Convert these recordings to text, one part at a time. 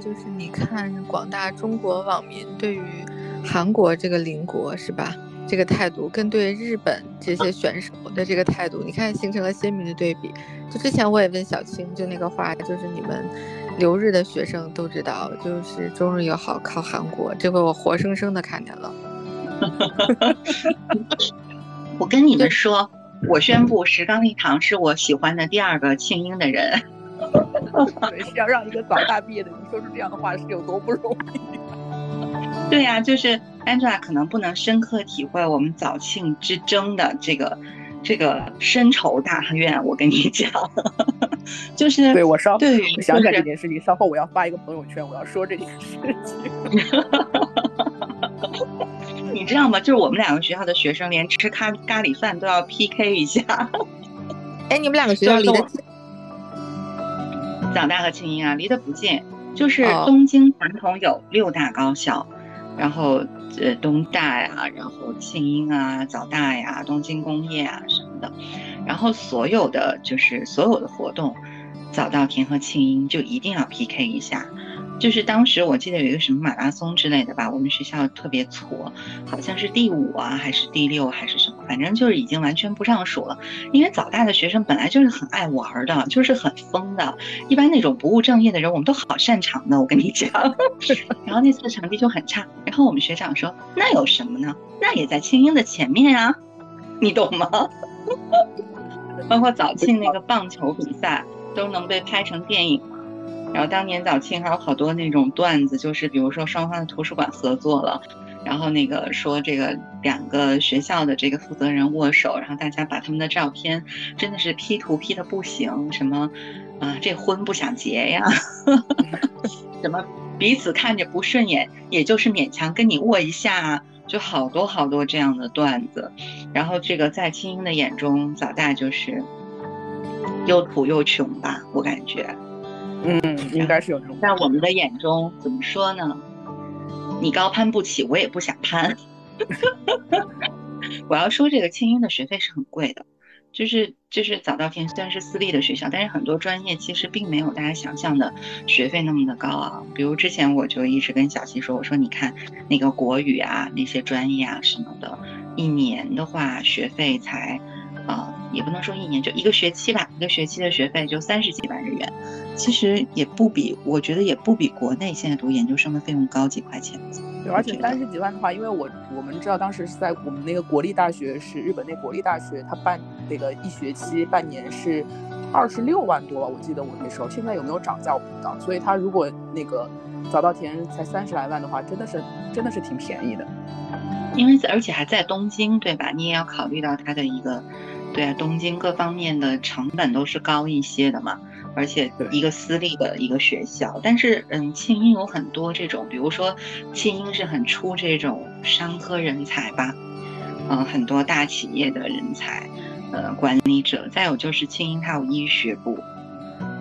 就是你看广大中国网民对于韩国这个邻国是吧，这个态度跟对日本这些选手的这个态度，你看形成了鲜明的对比。就之前我也问小青，就那个话，就是你们留日的学生都知道，就是中日友好靠韩国，这回我活生生的看见了。我跟你们说，我宣布石刚一堂是我喜欢的第二个庆英的人。是要让一个早大毕业的人说出这样的话是有多不容易？对呀，就是 Angela 可能不能深刻体会我们早庆之争的这个这个深仇大怨。我跟你讲，就是对我稍对想起来这件事情，稍后我要发一个朋友圈，我要说这件事情。你知道吗？就是我们两个学校的学生连吃咖咖喱饭都要 PK 一下。哎，你们两个学校离得近？早大和庆应啊，离得不近，就是东京传统有六大高校，然后呃东大呀，然后庆应啊，早大呀，东京工业啊什么的，然后所有的就是所有的活动，早稻田和庆应就一定要 PK 一下。就是当时我记得有一个什么马拉松之类的吧，我们学校特别挫，好像是第五啊，还是第六还是什么，反正就是已经完全不上数了。因为早大的学生本来就是很爱玩的，就是很疯的。一般那种不务正业的人，我们都好擅长的，我跟你讲。然后那次成绩就很差，然后我们学长说：“那有什么呢？那也在青英的前面啊，你懂吗？” 包括早庆那个棒球比赛都能被拍成电影。然后当年早庆还有好多那种段子，就是比如说双方的图书馆合作了，然后那个说这个两个学校的这个负责人握手，然后大家把他们的照片真的是 P 图 P 的不行，什么啊这婚不想结呀，什么彼此看着不顺眼，也就是勉强跟你握一下，就好多好多这样的段子。然后这个在青英的眼中，早大就是又土又穷吧，我感觉。嗯，应该是有这种。在我们的眼中，怎么说呢？你高攀不起，我也不想攀。我要说，这个清英的学费是很贵的，就是就是早稻田虽然是私立的学校，但是很多专业其实并没有大家想象的学费那么的高啊。比如之前我就一直跟小溪说，我说你看那个国语啊，那些专业啊什么的，一年的话学费才。啊，也不能说一年就一个学期吧，一个学期的学费就三十几万日元，其实也不比，我觉得也不比国内现在读研究生的费用高几块钱。对，而且三十几万的话，因为我我们知道当时是在我们那个国立大学，是日本那国立大学，它办那个一学期半年是二十六万多吧，我记得我那时候，现在有没有涨价我不知道。所以他如果那个早稻田才三十来万的话，真的是真的是挺便宜的。因为而且还在东京，对吧？你也要考虑到它的一个，对啊，东京各方面的成本都是高一些的嘛。而且一个私立的一个学校，但是嗯，庆应有很多这种，比如说庆应是很出这种商科人才吧，嗯，很多大企业的人才，呃，管理者。再有就是庆应它有医学部。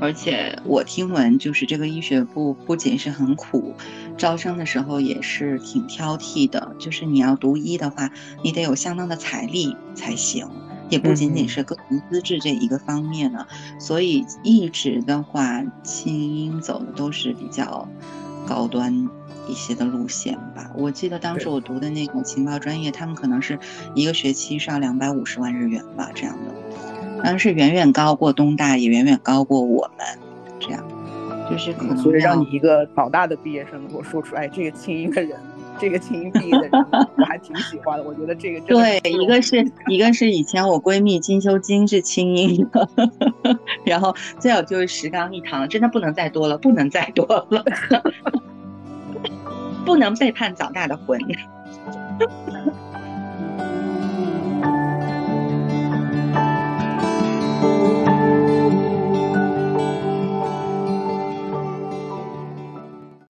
而且我听闻，就是这个医学部不仅是很苦，招生的时候也是挺挑剔的。就是你要读医的话，你得有相当的财力才行，也不仅仅是个人资质这一个方面呢。所以一直的话，青英走的都是比较高端一些的路线吧。我记得当时我读的那个情报专业，他们可能是一个学期是要两百五十万日元吧，这样的。当然是远远高过东大，也远远高过我们，这样，就是可能。所以让你一个早大的毕业生给我说出来，这个清音的人，这个清英毕业的人，我还挺喜欢的。我觉得这个对，一个是一个是以前我闺蜜金修金是清音的，然后再有就是石刚一堂，真的不能再多了，不能再多了，不能背叛早大的魂。